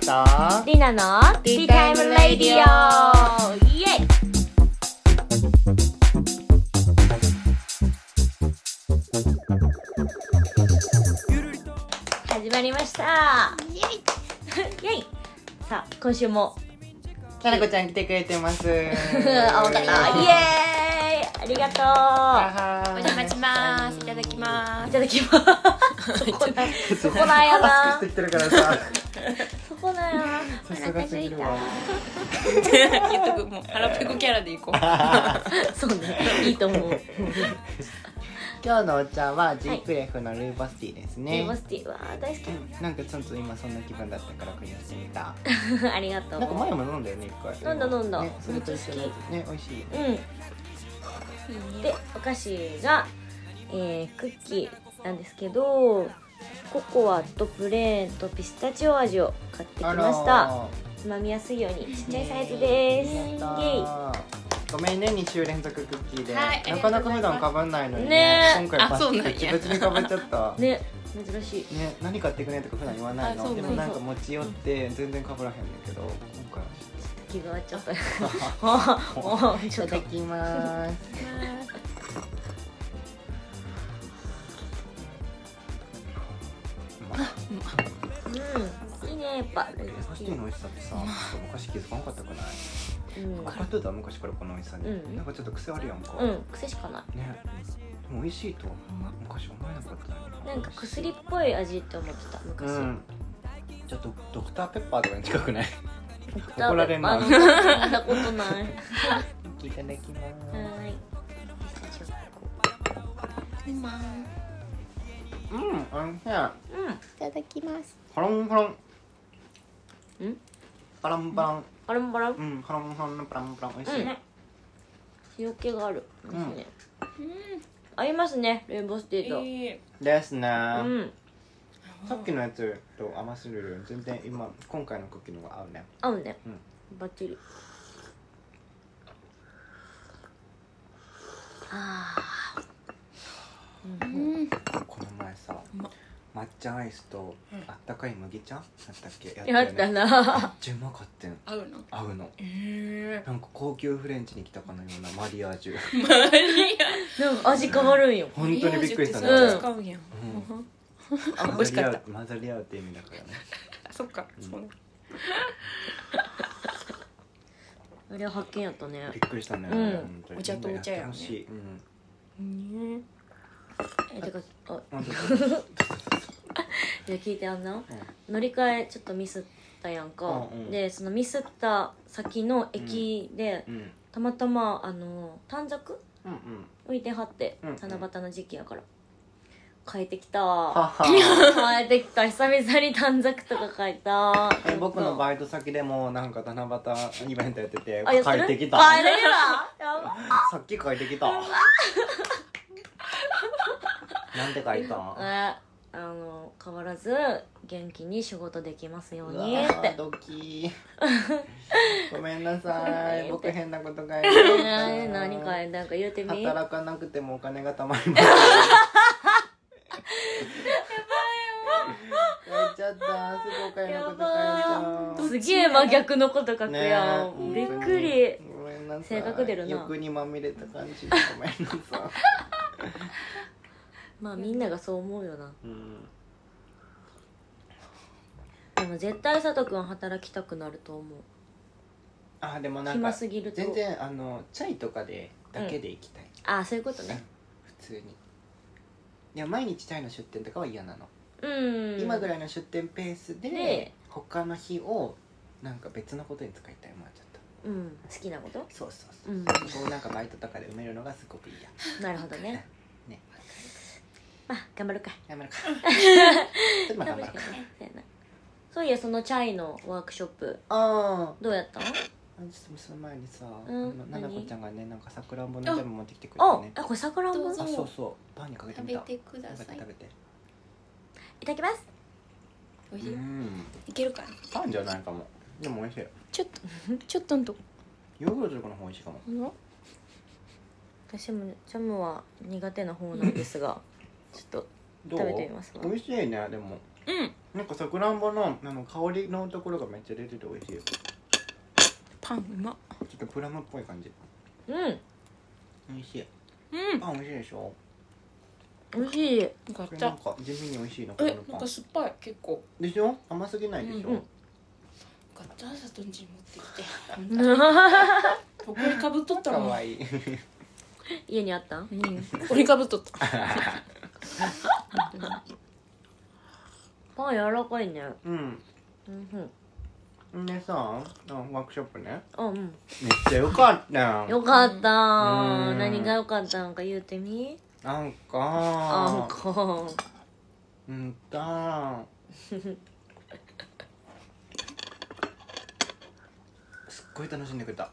とリナのティータイムラディオ。イエイ。始まりました。イエイ。イエイ。さあ今週も。かなこちゃん来てくれてます。あわかった。イエーイ。ありがとおお邪魔します。いただきまういただきます。そこなそこなんやマな さすがすぎるわ。す。言っとく、もう腹ペコキャラでいこう。そうねいいと思う。今日のお茶はジークレフのルーボスティーですレねモスティーわー大好き。なんかちょっと今そんな気分だったから組み合わせてみた。ありがとう。なんか前も飲んだよね一回。飲んだ飲んだ。ねそれと一緒。のやつね美味しい。うん。でお菓子が、えー、クッキーなんですけどココアとプレーンとピスタチオ味を買ってきました。つまみやすいようにちっちゃいサイズです。イエー。ごめんね2週連続クッキーで、はいなかなか普段かぶんないのにね今回パあそうなんや。別々にかぶっちゃった。ねね珍しい。何買ってくねとか普段言わないの？でもなんか持ち寄って全然かぶらへんねんけど今回は気が合っちゃった。いちょっとただきますうまいうん。いいねやっぱ。レモパスティの美味しさってさ昔気づかなかったくない？うん。分かってた昔からこの美味しさに、うん。なんかちょっと癖あるやんか、うん。癖しかない。ね。でも美味しいとは昔思えなかったなんか薬っぽい味って思ってた昔、うん。ちょっとドクターペッパーとかに近くない？怒られんな。あの聞いたことな い。いただきます。はーい今。うん、おいしいオうん。いただきます。ホロンホロン。ん。パランパラン。バランバラン？うん、ホロンホロンパランパラン。美味しい、うん。塩気がある。うん。合いますねレインボースティーと、いい。ですね、うん。さっきのやつと甘すぎる全然今今回のクッキーの方が合うね。合うね、うん。バッチリ。あー。うんうん。この前さ抹茶アイスとうん。あったかい麦茶やったっけややったよね。めっな。ちゃうまかったん合うの？合うの。えなんか高級フレンチに来たかのようなマリアージュ。え。マリなんか味変わるんよ。本当にびっくりしたね、うん使うやん。うあ、美混味しかった。ざり合う。混ざり合うって意味だからね。あ そっか。うん。そうね。あれは発見やったね。びっくりしたね、うん。お茶とお茶やんなってほしい。うん。ね。えてかあいや聞いてあんな乗り換えちょっとミスったやんか、うんうん。でそのミスった先の駅で、うん。うんたまたまあの短冊？うんうん。置いてはって、うんうん。七夕の時期やから。変えてきた。変え てきた。久々に短冊とか書いた。え僕のバイト先でもなんか七夕イベントやってて帰ってきた。帰れるわ。さっき帰ってきた なんで書いたん？えあの変わらず元気に仕事できますようにって。ードキ。ー ごめんなさい。僕変なこと書いてえー何かなんか言うてみ？働かなくてもお金が貯まります。書いちゃった。すぐお金のこと書いちゃう。すげえ真逆のこと書くやん、ねびっくり。ごめんなさい。性格出るな。欲にまみれた感じ。でごめんなさい まあみんながそう思うよな。うん。でも絶対佐藤君働きたくなると思う。あでもなんか暇すぎると。全然あのチャイとかでだけで行きたい、ああそういうことね。普通に。いや毎日チャイの出店とかは嫌なの、うん。今ぐらいの出店ペースでで他の日をなんか別のことに使いたいうん。好きなこと？そうそうそう、うん。こうなんかバイトとかで埋めるのがすごくいいやなるほどね。ね。まあ頑張るか。頑張るか。ちょっとまあ頑張るか。そうやなそういやそのチャイのワークショップ。あどうやったの？あその前にさ、うん。ななこ何ちゃんがねなんかさくらんぼのジャム持ってきてくれあてね。あこれ桜んぼどうぞ。あそうそう。パンにかけてみた。食べてください。食べて。食べて。いただきます。美味しい。うん。いけるかな？パンじゃないかもでも美味しいちょっと、ちょっとんとこ。ヨーグルトとかの方美味しいかも。私もジャムは苦手な方なんですが ちょっとどう？食べてみますわ。美味しいねでも。うん。なんかさくらんぼのあの香りのところがめっちゃ出てて美味しいよ。ちパンうま。ょっとプラムっぽい感じ。うん。美味しい。うん。パン美味しいでしょ？美味しい。よかった。これなんか地味に美味しいのこえのパン。なんか酸っぱい。結構。でしょ？甘すぎないでしょ、うんよかったさとんじ持ってきて。ここにかぶっとったもんかわいい。家にあったん？うん。これかぶっとった。パン柔らかいね。うん。うん。うんでさあワークショップね。あうん。めっちゃよかった。よかった。うん。何がよかったのか言うてみ？なんか。あんこうんか すっごい楽しんでくれた。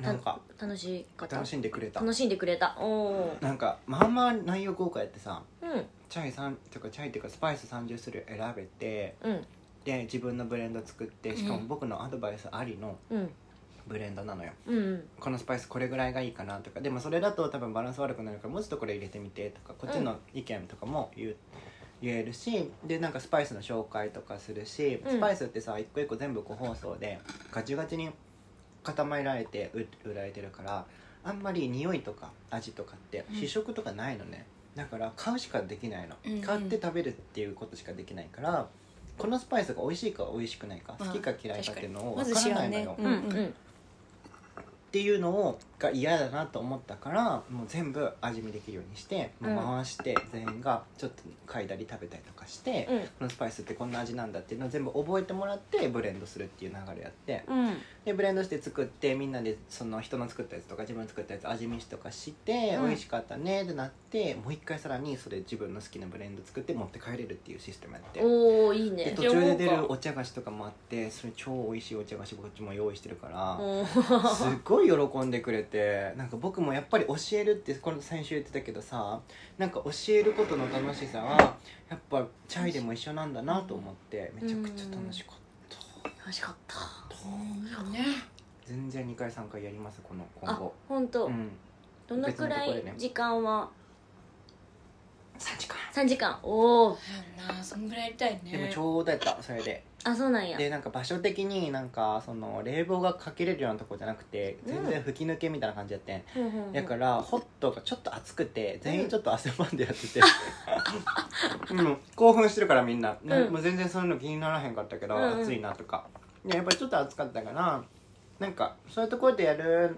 なんか。楽しかった？楽しんでくれた。楽しんでくれた。おおなんかまあまあ内容豪華やってさうん。チャイ3とかチャイっていうかスパイス30種類選べてうん。で自分のブレンド作ってしかも僕のアドバイスありのうん。ブレンドなのよ。うん。このスパイスこれぐらいがいいかなとか。でもそれだと多分バランス悪くなるからもうちょっとこれ入れてみてとかこっちの意見とかも言う、言えるしでなんかスパイスの紹介とかするしうん。スパイスってさ一個一個全部個包装でガチガチに固められて売売られてるからあんまり匂いとか味とかってうん試食とかないのね、だから買うしかできないの、うんうん買って食べるっていうことしかできないからこのスパイスが美味しいか美味しくないかまあ好きか嫌いかっていうのを分からないのよ、まず知うんうんっていうのをが嫌だなと思ったからもう全部味見できるようにして、もううん回して全員がちょっと嗅いだり食べたりとかして、うん。このスパイスってこんな味なんだっていうのを全部覚えてもらってブレンドするっていう流れやって。うん。でブレンドして作ってみんなでその人の作ったやつとか自分の作ったやつ味見しとかして、うん。美味しかったねってなってもう一回さらにそれ自分の好きなブレンド作って持って帰れるっていうシステムやって。おおいいね。で途中で出るお茶菓子とかもあってそれ超美味しいお茶菓子こっちも用意してるから、おーすっごい喜んでくれてなんか僕もやっぱり教えるってこの先週言ってたけどさなんか教えることの楽しさはやっぱチャイでも一緒なんだなと思ってめちゃくちゃ楽しかった。楽しかった。ね。全然2回3回やりますこの今あ後本当、うん。どのくらい時間は？3時間。3時間。おおやんなそんぐらいやりたいね。でもちょうどやったそれであそうなんや。でなんか場所的になんかその冷房がかけれるようなとこじゃなくて全然吹き抜けみたいな感じやってん。うんうんうん。だからホットがちょっと熱くて全員ちょっと汗ばんでやってて、うん、興奮してるからみんな、なうん。もう全然そういうの気にならへんかったけど、うんうん。暑いなとか。でやっぱりちょっと暑かったからなんかそういうところでやる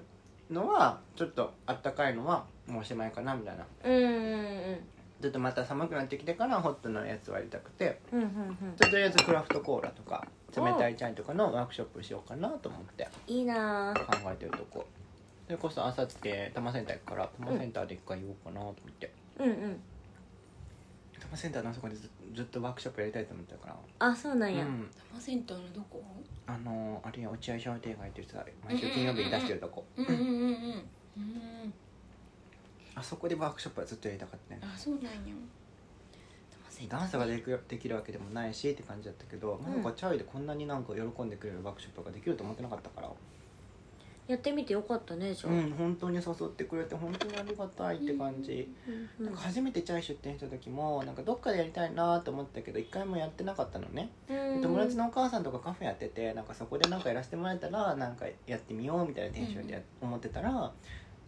のはちょっとあったかいのはもうおしまいかなみたいな。うんうんうんちょっとまた寒くなってきてからホットのやつをやりたくてうんうんうん。とりあえずクラフトコーラとか冷たいチャイとかのワークショップしようかなと思って。いいな。ぁ考えてるとこ。それこそあさって多摩センター行くから多摩センターで一回言おうかなと思って、うんうん。多摩センターのあそこでずずっとワークショップやりたいと思ってたから。あそうなんや、うん。多摩センターのどこ？あのーあれや落合商店街ってさ毎週金曜日に出してるとこ、うんうんうんうん。うんあそこでワークショップはずっとやりたかったね。あそうなんや。ダンスができるできるわけでもないしって感じだったけど、うん。なんかチャイでこんなになんか喜んでくれるワークショップができると思ってなかったから。やってみてよかったねじゃあ、うん本当に誘ってくれて本当にありがたいって感じ、うんなんか初めてチャイ出店した時もなんかどっかでやりたいなと思ったけど一回もやってなかったのね、うん。友達のお母さんとかカフェやっててなんかそこでなんかやらせてもらえたらなんかやってみようみたいなテンションでや思ってたら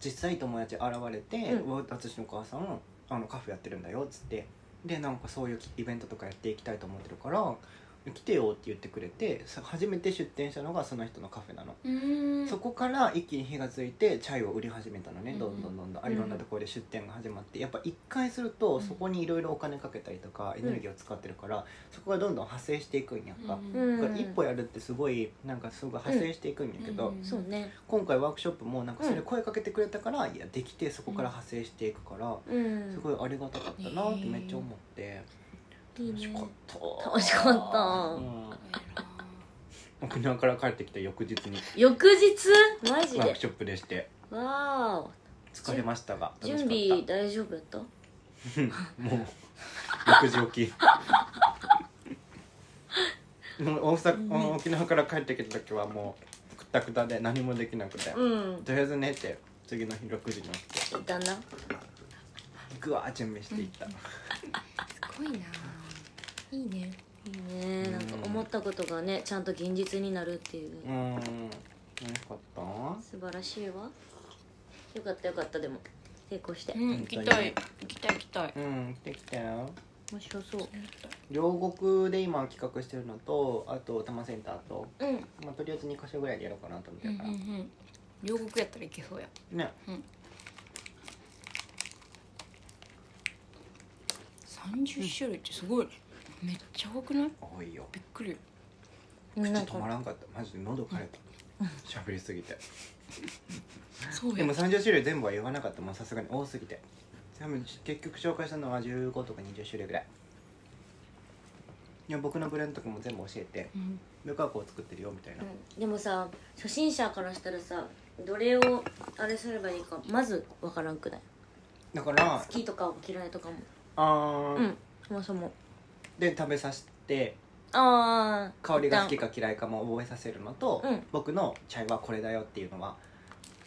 実際友達現れて「うん。私のお母さんあのカフェやってるんだよ」っつって。でなんかそういうイベントとかやっていきたいと思ってるから「来てよ」って言ってくれてさ初めて出店したのがその人のカフェなの。そこから一気に火がついてチャイを売り始めたのね。うん。どんどんどんどん、うん。いろんなところで出店が始まって。やっぱ一回するとうん。そこにいろいろお金かけたりとかエネルギーを使ってるから、そこがどんどん派生していくんやんか、うん。だから一歩やるってすごいなんかすごい派生していくんやけど、ね。今回ワークショップもなんかそれ声かけてくれたから、いやできてそこから派生していくから、うん。すごいありがたかったなってめっちゃ思って、いいね楽しかった。楽しかった。うん。沖縄から帰ってきた翌日に。翌日？マジで？ワークショップでして。わ疲れましたがー楽しかった。準備大丈夫やった？もう6時起き。もう大阪、沖縄から帰ってきた時はもうくったくたで何もできなくて、うん。とりあえず寝て次の日6時に起きて。いたな。ぐわー準備していった、すごいないいね。いいね。なんか思ったことがねちゃんと現実になるっていう、うん。楽しかった。素晴らしいわ。よかったよかったでも。成功して、うん行きたい。行きたい行きたい。うんできたよ。面白そう。両国で今企画してるのとあと多摩センターと、うん。まあ、とりあえず2箇所ぐらいでやろうかなと思ってうんるから、うんうん。両国やったらいけそうや。ね。30種類ってすごいねめっちゃ多くない？多いよ。びっくり。口止まらんかった。マジで喉枯れた喋りすぎて。そうでも30種類全部は言わなかった。もんさすがに多すぎて。多分結局紹介したのは15とか20種類ぐらい。いや僕のブレンドとかも全部教えて。うん。僕はこう作ってるよみたいな、うん。でもさ初心者からしたらさどれをあれすればいいかまずわからんくない？だから好きとか嫌いとかも。あー、うん。そもそもで食べさせてああ香りが好きか嫌いかも覚えさせるのと、うん。僕のチャイはこれだよっていうのは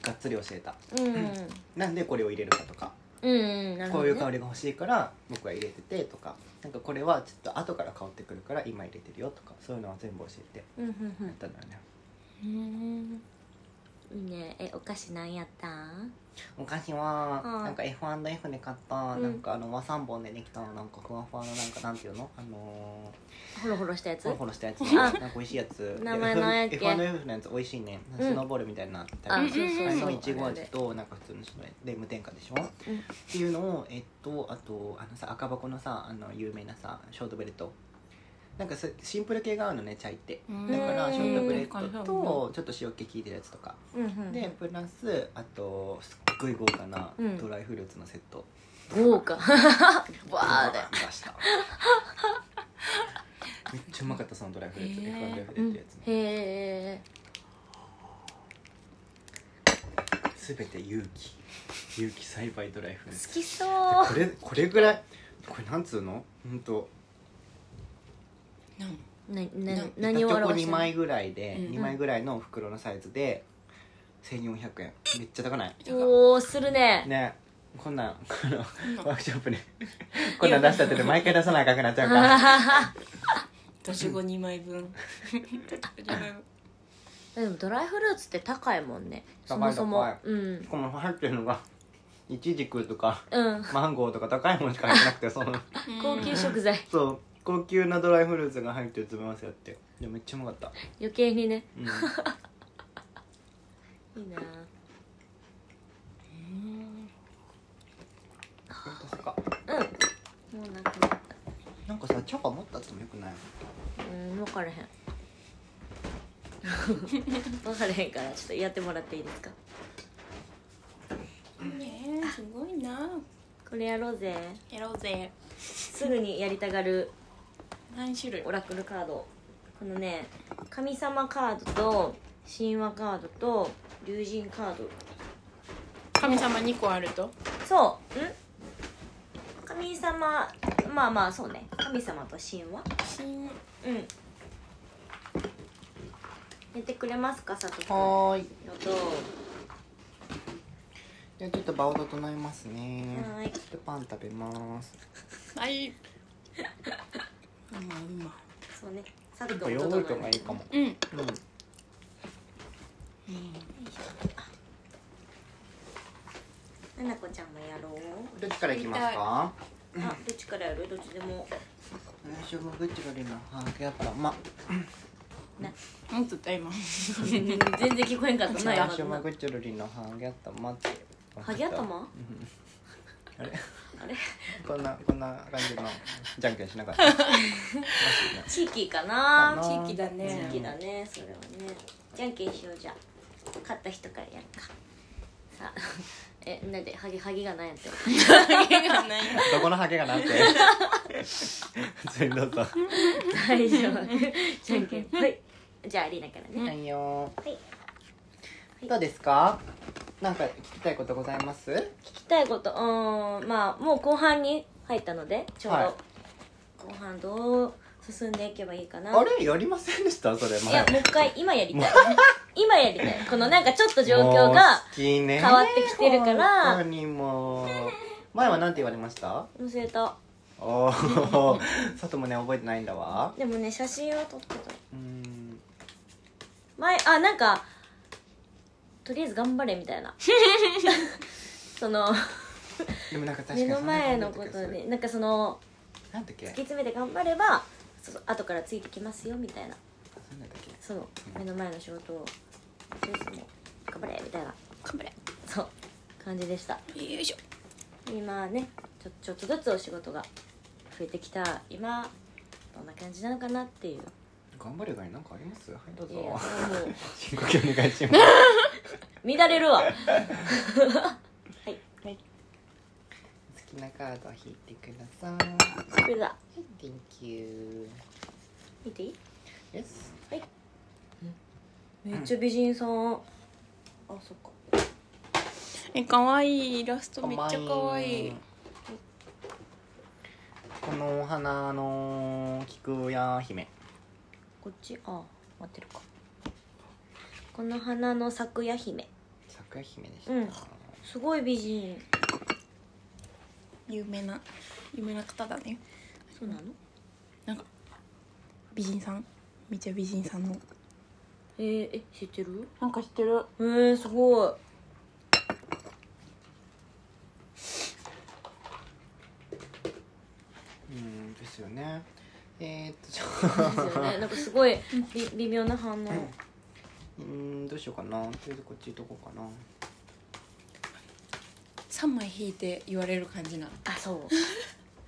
がっつり教えた。うん。なんでこれを入れるかとか、うんうんなるこういう香りが欲しいから僕は入れててとか。なんかこれはちょっと後から香ってくるから今入れてるよとか。そういうのは全部教えてうんうんやったんだよね、うんうんいいね。えお菓子何やった？んお菓子ははいなんか F&F で買った、うん。なんかあの和三本でできたなんかふわふわのなんかなんていうの？あのホロホロしたやつ？ー、ホロホロしたやつあ。なんか美味しいやつ。名前何やっけ F&F のやつ美味しいね。うん。スノーボールみたいなあそうそうそう。いちご味となんか普通の白いで無添加でしょ、っていうのをえっとあとあのさ赤箱のさあの有名なさショートブレッドなんかさシンプル系が合うのねチャイって。うん。だからショートブレッうん。ドとちょっと塩気効いてるやつとか。うんうん。でプラスあとすっごい豪華なうん。ドライフルーツのセット、豪華。バーで。出した。めっちゃうまかったそのドライフルーツ。F&F でやってるやつね。へえすべて有機有機栽培ドライフルーツ。好きそう。これこれぐらいこれなんつうの？ほんとなん？な何を2表してんの？枚ぐらいで、うん。2枚ぐらいの袋のサイズで1400円。めっちゃ高ない？おおするね。ね。こんなんこワークショップに。こんなん出したってて毎回出さなあかんくなっちゃうから。年後2枚分。2枚分。でもドライフルーツって高いもんね。そ高いもそも。高い。うん。この入ってるのがイチジクとかうん。マンゴーとか高いものしか入ってなくてその。高級食材。そう高級なドライフルーツが入ってる詰め合わせやって。でもめっちゃうまかった。余計にね。うん。いいな。ほんうん。もうなくなった。なんかさチャパ持ったってもよくない？うん分からへん。分からへんからちょっとやってもらっていいですか？ねえすごいな。これやろうぜ。やろうぜ。すぐにやりたがる何種類？オラクルカード。このね神様カードと神話カードと竜神カード。神様2個あると？そう。ん？神様まあまあそうね。神様と神話？新うん。寝てくれますか？佐藤君はーい。のとじゃあちょっと場を整えますね。はーい。ちょっとパン食べます。はいまあうまそうね。佐藤ヨーグルトがいいかも。うん。うん。ななこちゃんもやろう。どっちからいきますか？あどっちからやる？どっちでも。私もぐっちがりな。ハーゲやったらまなもっと今全然聞こえんかった。な 今私ものなぐっちがりなハーゲやったまって。ハゲ頭うんあれ？あれ？こんなこんな感じのじゃんけんしなかった？地域かな？地域だね。地域だねそれはね。じゃんけんしようじゃあ勝った人からやるか。さあ えなんでハゲハゲがなんやって。影がない。どこのハゲがなんて？普通にどうぞ。大丈夫。じゃんけん。はい。じゃあアリーナからね。はいよはい。どうですか？なんか聞きたいことございます？聞きたいこと？うーんまあもう後半に入ったのでちょうど、はい。後半どう進んでいけばいいかな。あれ？やりませんでした？それいやもう一回今やりたい。今やりたい。このなんかちょっと状況が変わってきてるから。本当にもう。前はなんて言われました？忘れた。あおお 佐藤もね覚えてないんだわ。でもね写真は撮ってた。うん。前あなんかとりあえず頑張れみたいな。そのでもなんか確かに目の前のことそんなんかそのなんだっけ？突き詰めて頑張ればそう後からついてきますよみたいな。そうなんだっけ？その目の前の仕事をとりあえずもう頑張れみたいな。頑張れ。そう感じでした。よいしょ。今ねちょちょっとずつお仕事が増えてきた。今どんな感じなのかなっていう頑張れがいなんかあります？はいどういやぞ。深呼吸お願いします。乱れるわ。はい好きなカードを引いてください。これだ。Thank you 見ていい？Yes めっちゃ美人さん。あそっか。え可愛い。イラストめっちゃ可愛い。このお花の菊屋姫こっち？あ待ってるか。この花の咲夜姫。桜姫でした、うん。すごい美人。有名な有名な方だね。そうなの？なんか美人さん。めっちゃ美人さんの。えー、え知ってる？なんか知ってる。えー、すごいうんですよねえー、っとじゃですよね。なんかすごいび微妙な反応。うんどうしようかな。とりあえずこっち行っとこうかな。3枚引いて言われる感じなあそう。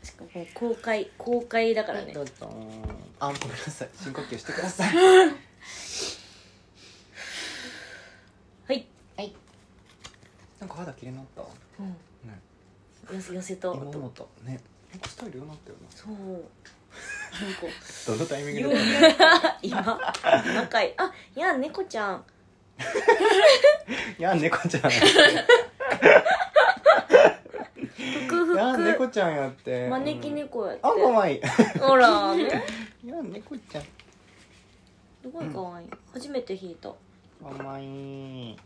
しかも公開公開だからね。どうぞ。あごめんなさい。深呼吸してください。はい、はい。なんか肌綺麗になった？うん、ね。寄せ寄せと。今思ったね。なんかスタイル良くなったよなそうなんかどのタイミングよで今。今かい。あいや猫ちゃん。いや猫ちゃんふくいやふ猫ちゃんやって。く招き猫やって。あ可愛いほら。ねいや猫ちゃん。すごい可愛い初めて弾いた。可愛い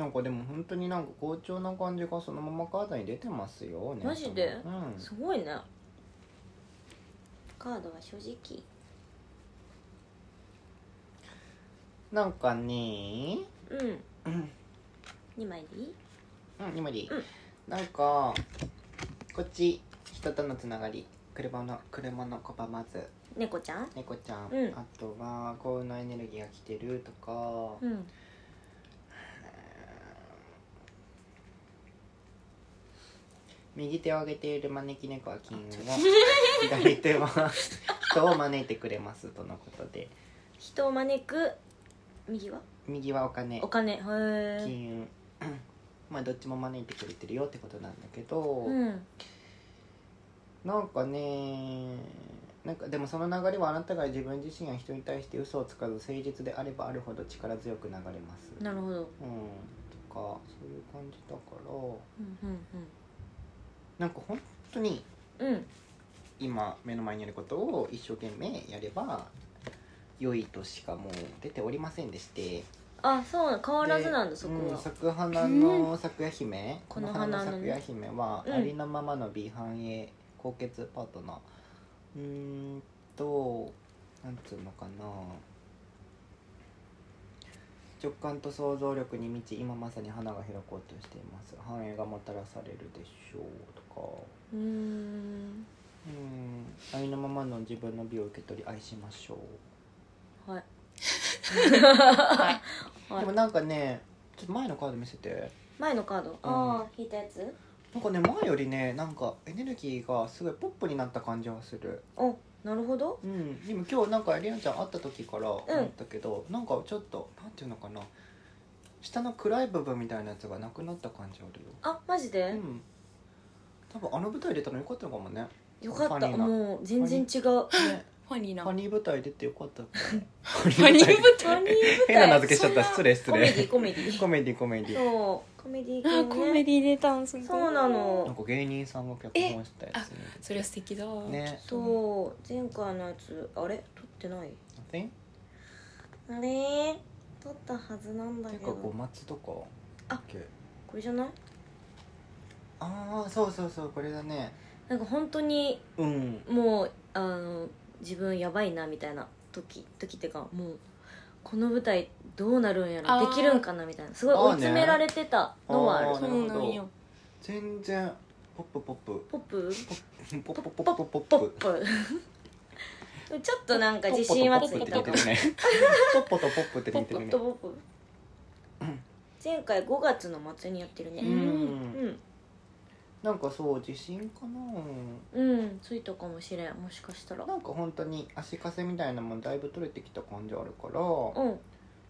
なんかでも本当になんか好調な感じがそのままカードに出てますよねマジで？うん。すごいね。カードは正直。なんかねうんうん。2枚でいい？うん今でいい、うん。なんかこっち人とのつながり。車の車の子ばまず。猫ちゃん？猫ちゃん、うん。あとは幸運のエネルギーが来てるとか、うん右手を上げている招き猫は金運を左手は人を招いてくれますとのことで。人を招く右は？右はお金。お金。へえ金。運 まあどっちも招いてくれてるよってことなんだけど、うん。なんかねなんかでもその流れはあなたが自分自身や人に対して嘘をつかず誠実であればあるほど力強く流れます。なるほど。うん。とかそういう感じだから。うんなんか本当にうん。うん今目の前にあることを一生懸命やれば良いとしかもう出ておりませんでして。あそう変わらずなんだでそこは。うん咲く花の咲夜姫この花のね。咲夜姫は、うん。ありのままの美繁栄高潔パートナー。うーんとなんつうのかな直感と想像力に満ち今まさに花が開こうとしています。繁栄がもたらされるでしょうとか。うーん。うん。ありのままの自分の美を受け取り愛しましょう。はい。でもなんかねちょっと前のカード見せて。前のカード？ああ引いたやつ？なんかね前よりねなんかエネルギーがすごいポップになった感じがする。おなるほど。うん。でも今日なんかエリアンちゃん会った時から思ったけど、なんかちょっとなんていうのかな。下の暗い部分みたいなやつがなくなった感じあるよ。あマジで？うん。多分あの舞台出たのよかったのかもね。よかった。もう全然違う。ね。ファニーな。ファニー舞台出てよかった。フファニー舞ファニー舞台。変な名付けしちゃった。失礼失コメディ礼コメディ。コメディコメディ。そうコメディ系あ コメねディ出たんすそうななんのか芸人さんが脚本したやつ。ねそれは素敵だ。ね。と前回のやつあれ？撮ってない？あれ？撮ったはずなんだなんけどか五松とか。あこれじゃない？ああそうそうそうこれだね。なんか本当にうん。もうあの自分やばいなみたいな時時っていうかもうこの舞台どうなるんやあー。ろできるんかなみたいな。すごい追い詰められてたのはある。あーそうなんよ。全然ポップポップ。ポップ？ポップポップポポップポポッップ。プ ちょっとなんか自信はついた。かもポッポとポップって似てる ね。ポッポとポップってポッ似てるねプとポップ。前回5月の末にやってるね。ううん。んなんかそう自信かな。うんついたかもしれん。もしかしたら。なんか本当に足かせみたいなもんだいぶ取れてきた感じあるから。うん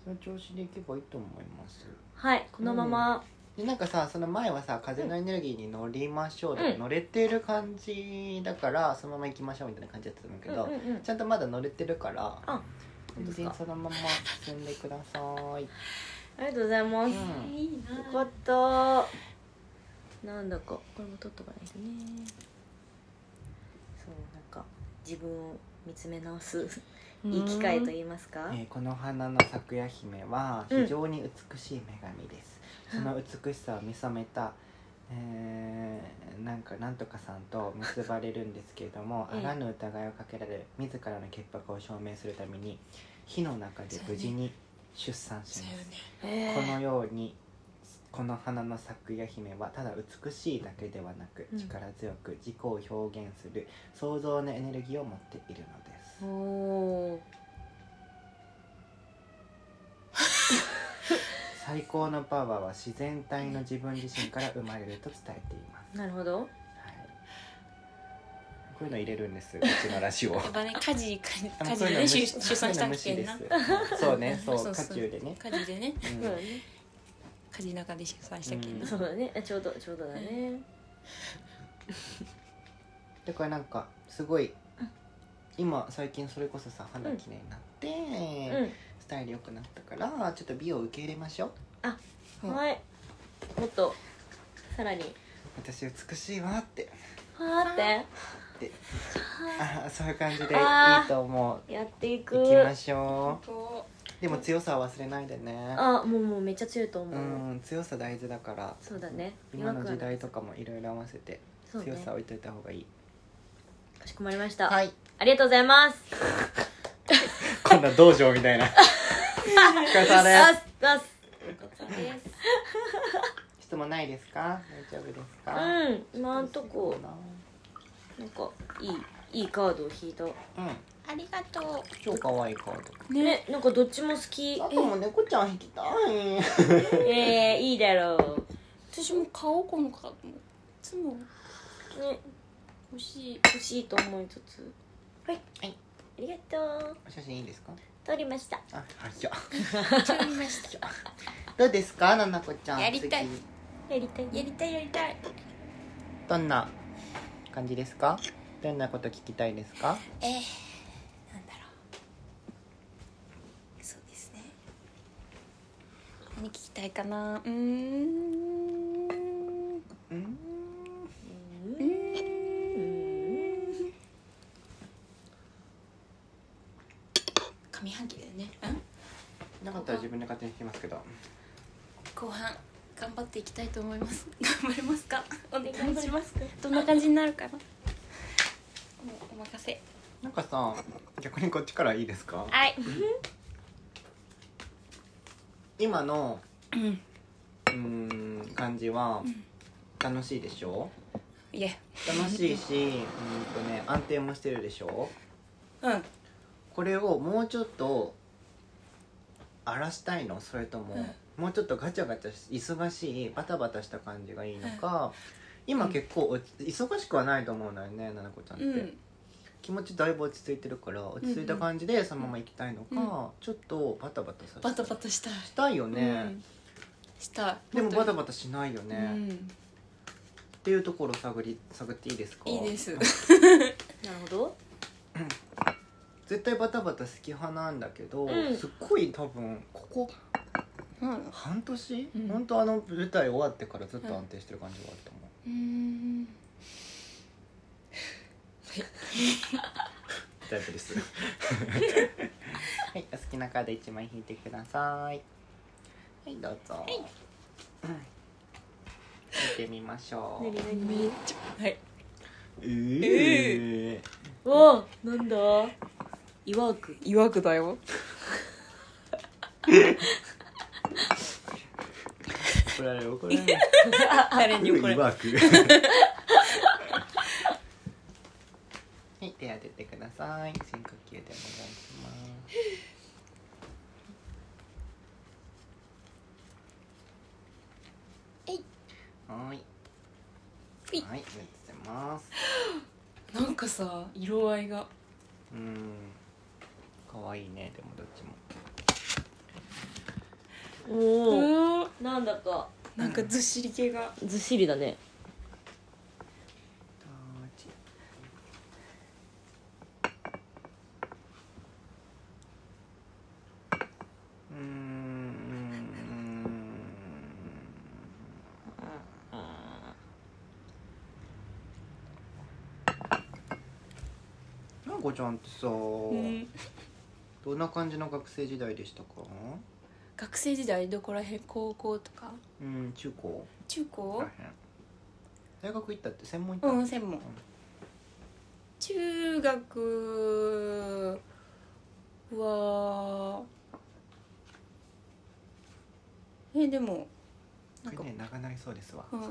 その調子でいけばいいと思います。はいこのまま。でなんかさその前はさ風のエネルギーに乗りましょうとか、うん。乗れてる感じだからそのまま行きましょうみたいな感じだったんだけど、うんうんうん。ちゃんとまだ乗れてるから全然かそのまま進んでください、ありがとうございます、うん。いいなよかった。なんだかこれも取っとかないとね。そうなんか自分を見つめ直すいい機会と言いますか？えーこの花の咲夜姫は非常に美しい女神です、その美しさを見初めた、えーなんかなんとかさんと結ばれるんですけれども、うん。あらぬ疑いをかけられ自らの潔白を証明するために火の中で無事に出産します、このようにこの花の咲夜姫はただ美しいだけではなくうん。力強く自己を表現する創造のエネルギーを持っているのですおー。最高のパワーは自然体の自分自身から生まれると伝えています、なるほど。はい、こういうの入れるんです うちのラジオ。やっぱね家事家事あ家事でね出出産したっけんな。そうねそうそうそう渦中でね、家事でね。うん。そうだね家事の中で出産したっけんな、そうだね。ちょうどちょうどだね。だからなんかすごい今最近それこそさ肌きれいになって、うん。スタイル良くなったからちょっと美を受け入れましょう。うん。はい。もっとさらに。私美しいわって。はーって。であそういう感じでいいあーと思う。やっていく。行きましょこう。でも強さは忘れないでね。あもうもうめっちゃ強いと思う。う、ん強さ大事だから。そうだね。今の時代とかかもいろいろ合わせてそうね。強さ置いといた方がいい、かしこまりました、はいありがとうございます。こんな道場みたいな。お疲れ様であす。質問ないですか？大丈夫ですか？うん今んとこ。ななんかいいいいカードを引いた。うん。ありがとう。超可愛いカード。ねなんかどっちも好き。あとも猫ちゃん引きたい。えー、いいだろ私も買おうこのカードも。いつも。うね。欲しい。欲しいと思いつつはい、はい、ありがとう。お写真いいですか？撮りました。あはいじゃ撮りました。どうですか？ななこちゃんやりたい。次。やりたい。やりたいやりたい。どんな感じですか？どんなこと聞きたいですか？えー、なんだろう。そうですね。何聞きたいかな？うんうんうーん上半期だよねうんなかったら自分で勝手に引きますけど後半頑張っていきたいと思います。頑張れますか？お願いします。どんな感じになるか。なもうお任せ。なんかさ逆にこっちからいいですか？はい。今のうん。感じは楽しいでしょ？いえ。楽しいしうんとね安定もしてるでしょ？うん。これをもうちょっと荒らしたいの？それとも、もうちょっとガチャガチャし忙しいバタバタした感じがいいのか、今結構お忙しくはないと思うのよねななこちゃんって、うん。気持ちだいぶ落ち着いてるから落ち着いた感じでそのまま行きたいのか、ちょっとバタバタさせて。バタバタしたい。したいよね、うん。したい。でもバタババタしないよね、うんっていうところを探り探っていいですか？いいです。なるほど。絶対バタバタ好き派なんだけど、うん。すっごい多分ここうん半年、うん。本当あの舞台終わってからずっと安定してる感じがあると思う、うん。タイプです。はい。お好きなカード1枚引いてください。はいどうぞ、うん見てみましょう。何何めっちゃはい。えー、おなんだ？岩く岩くだよ 怒られる怒られる。誰に怒られワークはい手当ててください。深呼吸でお願いします。えい。はーいはい、うございます。なんかさ色合いが。うん。可愛いね、でもどっちも。おおうなんだか。なんかずっしり系が。ずっしりだね。なんこちゃんってさ、うん。どんな感じの学生時代でしたか？学生時代どこらへん高校とか？うん中高。中高？大学行ったって専門行ったうん専門。中学はえでもなんか。これね長なりそうですわ。うん。さ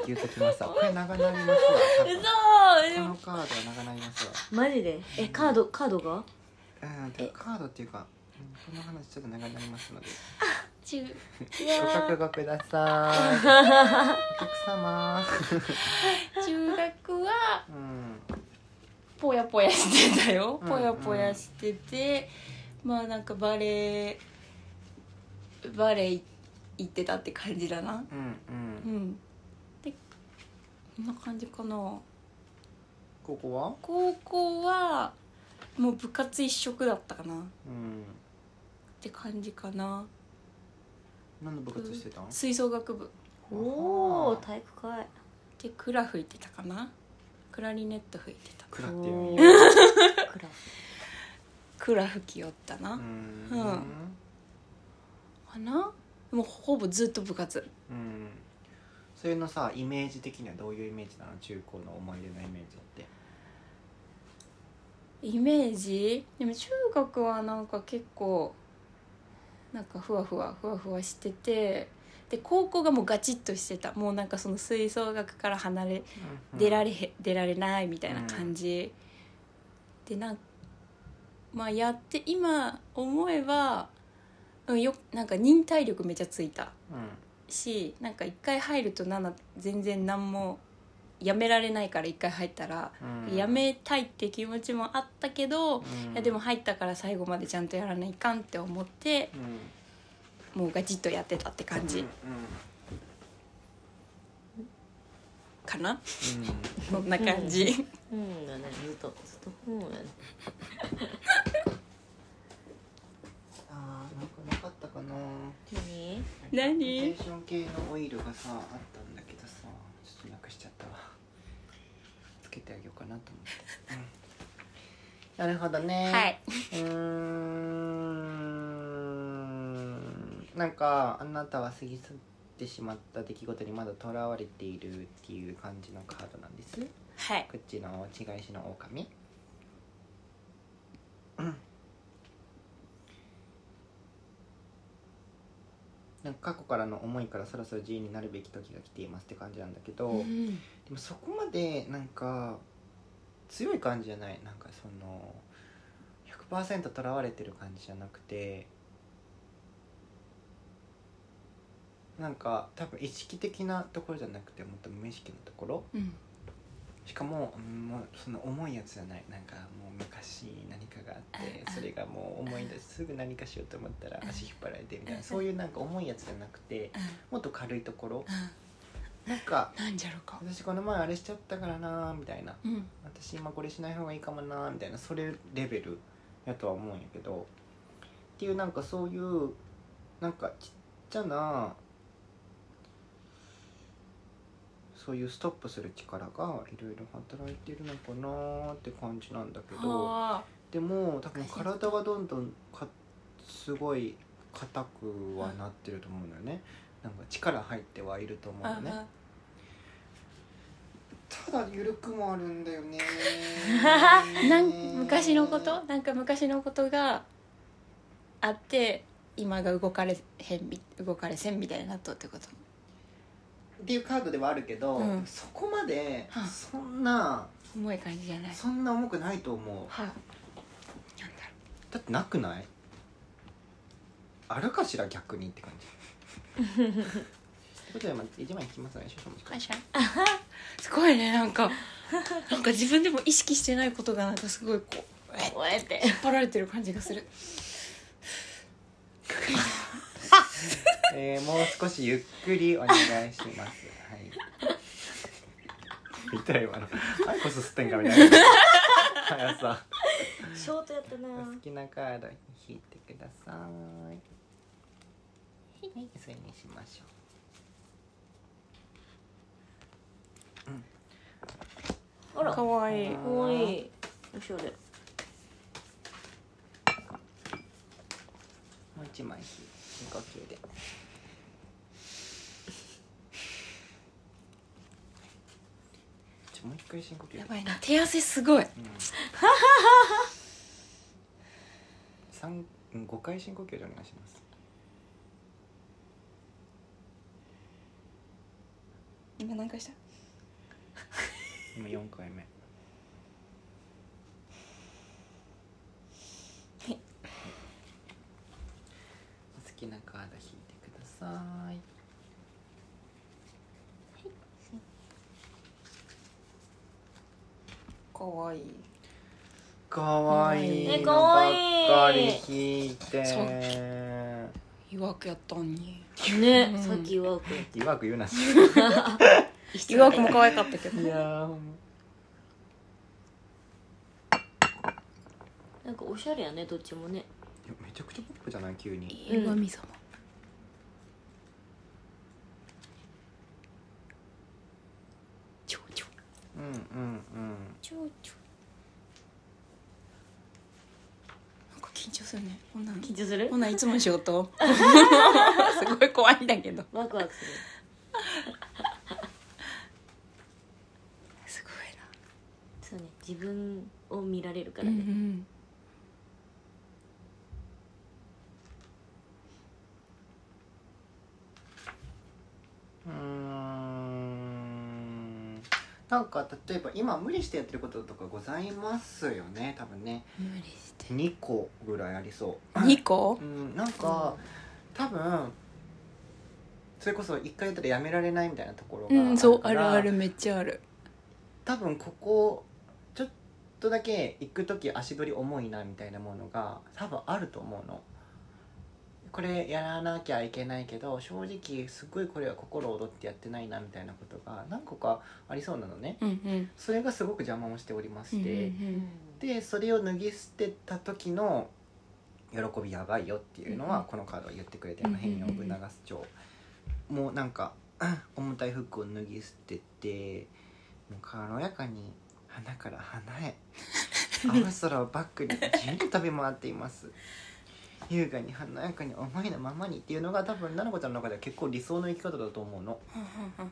っき言っときましたこれ長なりますわ。嘘！このカードは長なりますわ。マジで？えカードカードが？うんでカードっていうかうんこの話ちょっと長なりますので。中 ご覚悟ください お客様。中学はうんぽやぽやしてたよ。うん。ぽやぽやしてて、まあなんかバレエバレエ行ってたって感じだな。うんううん。んでこんな感じかな。ここは？高校はもう部活一色だったかな。っうんて感じかな。何の部活してたん？吹奏楽部。おお体育会。でクラ吹いてたかな。クラリネット吹いてた。クラっていうんおや。ークラクラ吹きよったな、うん。うん。かな。もうほぼずっと部活。うん。それのさイメージ的にはどういうイメージなの？中高の思い出のイメージって。イメージ？でも中学はなんか結構なんかふわふわふわふわしててで高校がもうガチッとしてた。もうなんかその吹奏楽から離れ出られへ出られないみたいな感じ、でなんまあやって今思えば、うん、よなんか忍耐力めちゃついたうん。しなんか一回入ると7全然何もやめられないから一回入ったら、うん。やめたいって気持ちもあったけど、うん。いやでも入ったから最後までちゃんとやらないかんって思ってうん。もうガチッとやってたって感じ。うんかな、うん。そんな感じ、うん。だね。ずっとずっとうんだねあーなんかなかったかな。何？何？テーション系のオイルがさあったんだけどさちょっとなくしちゃったわつけてあげようかなと思って、うん。なるほどね。はい、うーん。なんかあなたは過ぎ去ってしまった出来事にまだとらわれているっていう感じのカードなんです。はい。こっちの違いしの狼。なんか過去からの思いからそろそろ自由になるべき時が来ていますって感じなんだけど、でうん。もそこまでなんか強い感じじゃないなんかその100%とらわれてる感じじゃなくてなんか多分意識的なところじゃなくてもっと無意識のところ。うん。しかもうんもうその重いやつじゃない。なんかもう昔何かがあってそれがもう思い出すぐ何かしようと思ったら足引っ張られてみたいなそういうなんか重いやつじゃなくてもっと軽いところなんかなんじゃろうか。私この前あれしちゃったからなみたいな。うん。私今これしない方がいいかもなみたいなそれレベルやとは思うんやけど。っていうなんかそういうなんかちっちゃなそういうストップする力がいろいろ働いてるのかなって感じなんだけど。はでも多分体はどんどんかすごい硬くはなってると思うのよねなんか力入ってはいると思うあのねただ緩くもあるんだよね。なん昔のこと？なんか昔のことがあって今が動かれへんみ動かれせんみたいになっとってこと？っていうカードではあるけど、うん。そこまではあ。そんな重い感じじゃない。そんな重くないと思う。はなんだろだってなくない？あるかしら逆にって感じことでまあ1枚引きますね少々お待ちくださいすごいねなんか。なんか自分でも意識してないことがなんかすごいこうえこうやって。引っ張られてる感じがする。えー、もう少しゆっくりお願いします。はい。見たよ今のアイコス吸ってんかみたいな。速さ。ショートやったな。お好きなカード引いてくださいはいそれにしましょあらかわいいかわいいおしゃれもう一枚引いて深呼吸でもう一回深呼吸やばいな手汗すごいうん三うん五回深呼吸でお願いします今何回した？今四回目。はい。お好きなカード引いてください。かわいい。かわい。いかわいいばっかり引いてそういわくやったんに。ね、うん。さっきワークやっいわく言うな。したいわくも可愛かったけどいやーほんま。なんかおしゃれやねどっちもね。いやめちゃくちゃポップじゃない？急に。岩見様ちょちょうんうんうん。ちょちょなんか緊張するね。こんな。ん緊張する？こんなんいつも仕事。すごい怖いんだけど。ワクワクする。すごいそうね自分を見られるかならね、ん。うーんなんか例えば今無理してやってることとかございますよね多分ね。無理して。2個ぐらいありそう。2個？うんなんか多分それこそ一回やったらやめられないみたいなところがうんそうあるあるめっちゃある。多分ここちょっとだけ行く時足取り重いなみたいなものが多分あると思うのこれやらなきゃいけないけど正直すごいこれは心躍ってやってないなみたいなことが何個かありそうなのね。うんうん。それがすごく邪魔をしておりまして、うんでそれを脱ぎ捨てた時の喜びやばいよっていうのは、うんこのカードが言ってくれてるの変容を促す蝶もうなんか 重たい服を脱ぎ捨ててもう軽やかに花から花へ 青空をバックに自由に飛び回っています優雅に華やかに思いのままにっていうのが多分奈々子ちゃんの中では結構理想の生き方だと思うの。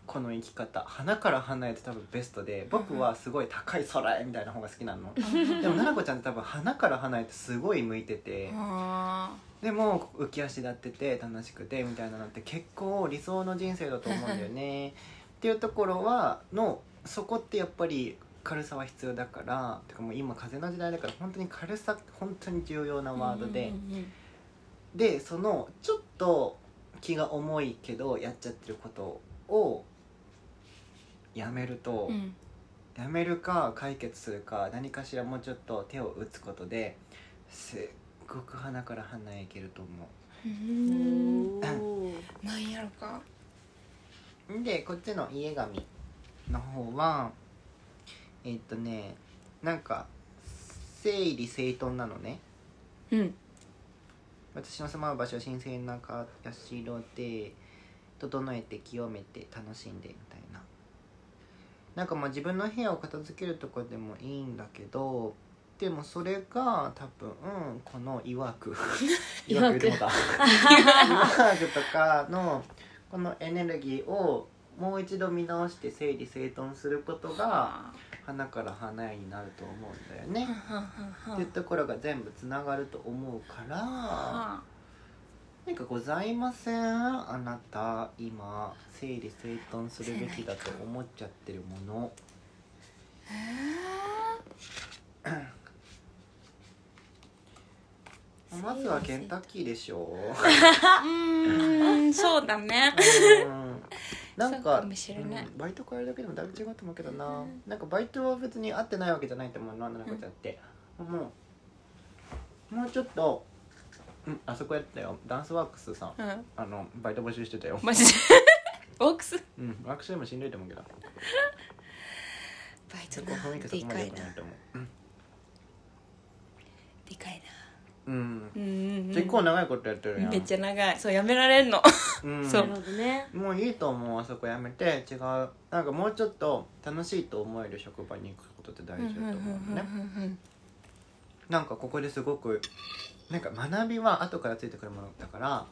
この生き方。花から花へって多分ベストで僕はすごい高い空へみたいな方が好きなの。でも奈々子ちゃんって多分花から花へってすごい向いてて。あでも浮き足立ってて楽しくてみたいなのって結構理想の人生だと思うんだよね。っていうところはのそこってやっぱり軽さは必要だからてかもう今風の時代だから本当に軽さ本当に重要なーワードで、うんうんでそのちょっと気が重いけどやっちゃってることをやめると、うん。うんやめるか解決するか何かしらもうちょっと手を打つことですっごく鼻から鼻へいけると思う。うん。なんやろか。うでこっちの家紙の方はえーっとねなんか整理整頓なのね。うん私の住まう場所は神聖なか社で整えて清めて楽しんでみたいな。なんかまあ自分の部屋を片付けるとかでもいいんだけどでもそれが多分、うん、この いわくいわくとかのこのエネルギーをもう一度見直して整理整頓することが花から花へになると思うんだよね。っていうところが全部つながると思うから何かございません？あなた今整理整頓するべきだと思っちゃってるもの。まずはケンタッキーでしょ。うーんそうだね。うんなんかかもしれない。うんバイト変えるだけでもだいぶ違うと思うけどな、なんかバイトは別に合ってないわけじゃないと思うの奈々子ちゃんって、もうもうちょっと、うん、あそこやったよ。ダンスワークスさん。うん。あのバイト募集してたよ。マジで？オークス？うんワークスでもしんどいと思うけど。バイトでかいなでかいうん。なうんうんうん。結構長いことやってるやん。めっちゃ長い。そうやめられんの。うん。そう。なるほどね。もういいと思うあそこやめて。違う。なんかもうちょっと楽しいと思える職場に行くことって大事だと思うのねなんかここですごくなんか学びは後からついてくるものだから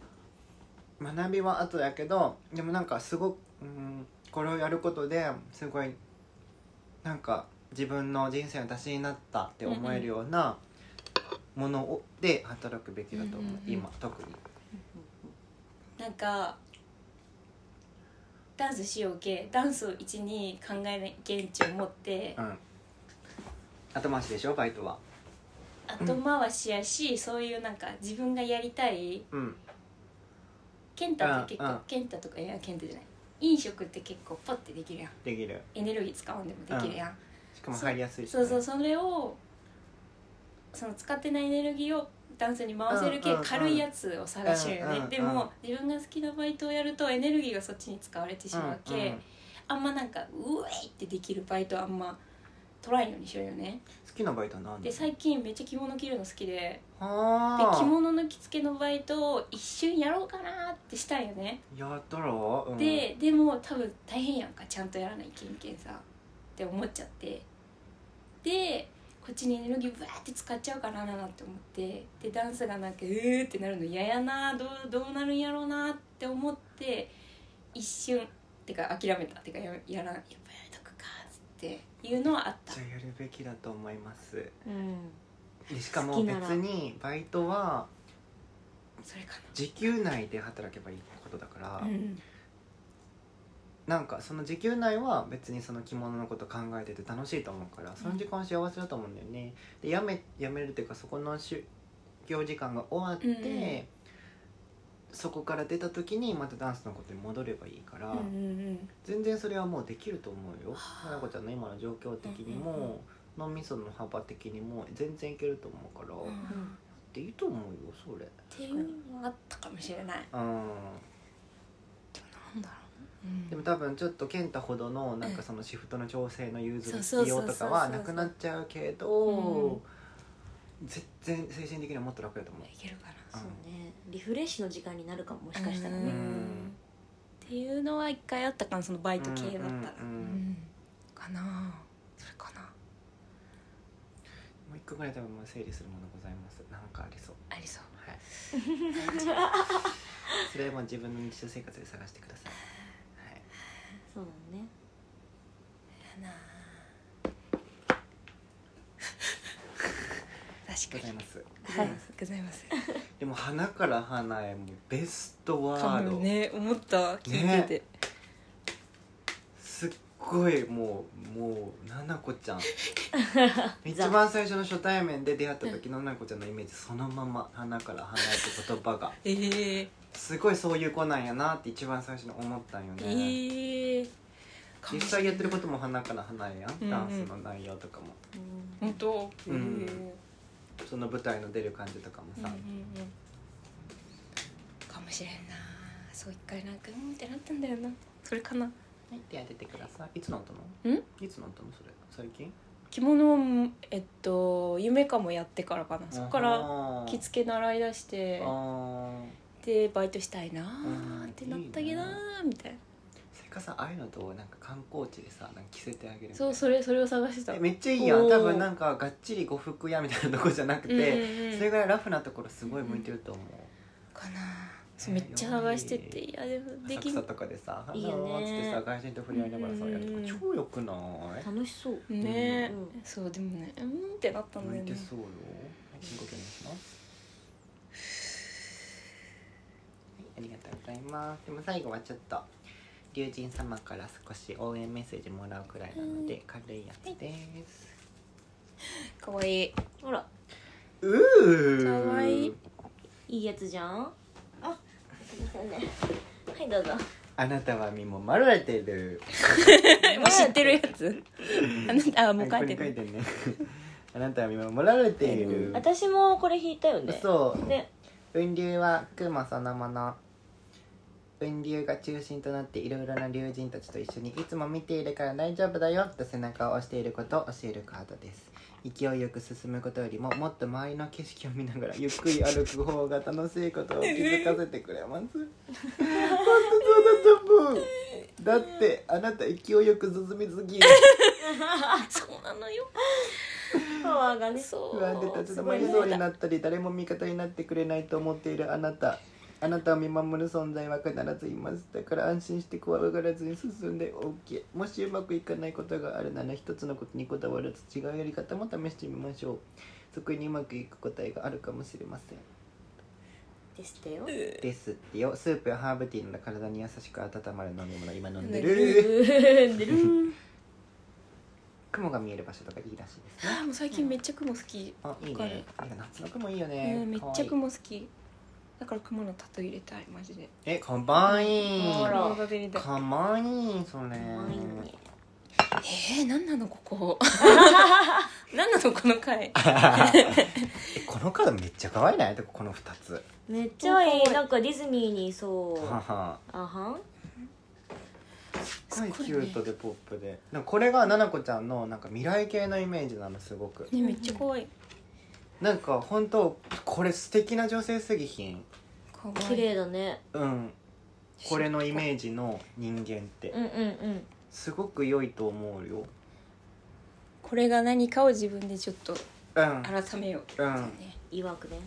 学びは後だけどでもなんかすごく、うん、これをやることですごいなんか自分の人生の足しになったって思えるようなものをで働くべきだと思う、うんうんうん。今特に。なんかダンスしようけダンスを一に考える現地を持って。うん。後回しでしょバイトは。後回しやしそういうなんか自分がやりたいうん。ケンタって結うんうん。構ケンタとかいやケンタじゃない。飲食って結構ポッてできるやん。できる。エネルギー使わんでもできるやん、しかも入りやすいし、そうそうそれをその使ってないエネルギーをダンスに回せるけうんうんうん。軽いやつを探してるよね、でも自分が好きなバイトをやるとエネルギーがそっちに使われてしまうけ、うんうんあんまなんかうえいってできるバイトはあんま取らんようにしようよね。好きなバイトは何？で最近めっちゃ着物着るの好きで。ではあ。着物の着付けのバイトを一瞬やろうかなってしたんよね、やったろ、うん、ででも多分大変やんか。ちゃんとやらないけんけんさ。って思っちゃってでこっちにエネルギーブワーって使っちゃうかななって思って。でダンスがなんかうーってなるの嫌やなどうどうなるんやろうなって思って一瞬てか諦めた。てかややらやっぱやめとくかって。いうのはあった。じゃあやるべきだと思います。うん。でしかも別にバイトはそれか時給内で働けばいいことだから、なうんなんかその時給内は別にその着物のこと考えてて楽しいと思うからその時間は幸せだと思うんだよね。でやめやめるっていうかそこの就業時間が終わって、うんうんそこから出た時にまたダンスのことに戻ればいいから、うんうん全然それはもうできると思うよ。はあ。ななこちゃんの今の状況的にうんうんも、脳みその幅的にも全然いけると思うから、うんうん。でいいと思うよそれ。っていうのがあったかもしれない。うん。なんだろう、うんでも多分ちょっと健太ほどのなんかそのシフトの調整の融通のそう必要そうそうそう。とかはなくなっちゃうけどうん。全然精神的にはもっと楽だと思う。いけるかな。そうね。リフレッシュの時間になるかももしかしたらうん。ねっていうのは一回あったかなそのバイト系だったら、かな。それかな。もう一個ぐらい多分もう整理するものございます。なんかありそう。ありそう。はい。それはもう自分の日常生活で探してください、そうだね。やな 確かに。ございます。はい。ございます。でも花から花へもうベストワかード、もね思った聞いてて、ごいもうもうななこちゃん。一番最初の初対面で出会った時のななこちゃんのイメージそのまま「花から花へ」って言葉が。え えすごいそういう子なんやなって一番最初に思ったんよね、ええ実際やってることも花から花へやん、うんうん。ダンスの内容とかも。うん。本当？うん。えその舞台の出る感じとかもさ、えうんうんうん。かもしれんな。そう一回なんかうんってなったんだよな。それかなはい。手当ててください。いつの音の？ん？いつの音のそれ？最近？着物をえっとと夢かもやってからかな。そこから着付け習いだしてあでバイトしたいなーってなったけどみたいな。それかさああいうのとなんか観光地でさなんか着せてあげるそうそれそれを探してた。えめっちゃいいやん。多分なんかがっちり呉服屋みたいなとこじゃなくて、うんうんうんそれぐらいラフなところすごい向いてると思う、かなそうめっちゃ探してて。いやでもできん。浅草とかでさ「いいよね。ハローっつってさ外人と触れ合いながらさやるとかうん超よくない？楽しそう。ね、うん。そうでもねうんってなったんだよね。向いてそう。よはい深呼吸お願いします？はいありがとうございます。でも最後はちょっと龍神様から少し応援メッセージもらうくらいなので、軽いやつです、かわいい。ほら。うーかわいい。いいやつじゃん？はいどうぞ。あなたは身も守られている。もう知ってるやつ。あなたあもう書いてる。ここに書いてね。あなたは身も守られている、私もこれ弾いたよね。そうね雲流は雲その。もの雲流が中心となっていろいろな龍神たちと一緒にいつも見ているから大丈夫だよと背中を押していることを教えるカードです勢いよく進むことよりももっと周りの景色を見ながら ゆっくり歩く方が楽しいことを気づかせてくれます。本当そうだと思う。だってあなた勢いよく進みすぎる。そうなのよ。パワーがねそう。不安で立ち止まりそうになったり誰も味方になってくれないと思っているあなたあなたを見守る存在は必ずいますだから安心して怖がらずに進んで OK もしうまくいかないことがあるなら一つのことにこだわらず違うやり方も試してみましょう。そこにうまくいく答えがあるかもしれません。ですってよ。ですってよ。スープやハーブティーなど体に優しく温まる飲み物今飲んで飲んでる 雲が見える場所とかいいらしいですね。あもう最近めっちゃ雲好き。あいいわかる。ねなんか夏の雲いいよね、うんめっちゃ雲好きだから雲のタトゥー入れたいマジで。えかわいい。かわいいそれ。えー、何なのここ？何なのこの回？えこのカードめっちゃ可愛いない？でこの2つ。めっちゃいい。なんかディズニーにいそう。はは。あはん？すごいキュートでポップで。なんかこれがななこちゃんのなんか未来系のイメージなのすごく。ねめっちゃ可愛い。なんか本当これ素敵な女性すぎひん？綺麗だね。うん。これのイメージの人間って。うんうんうん。すごく良いと思うよ。これが何かを自分でちょっとうん。改めよう、うん。ね。いいわくね。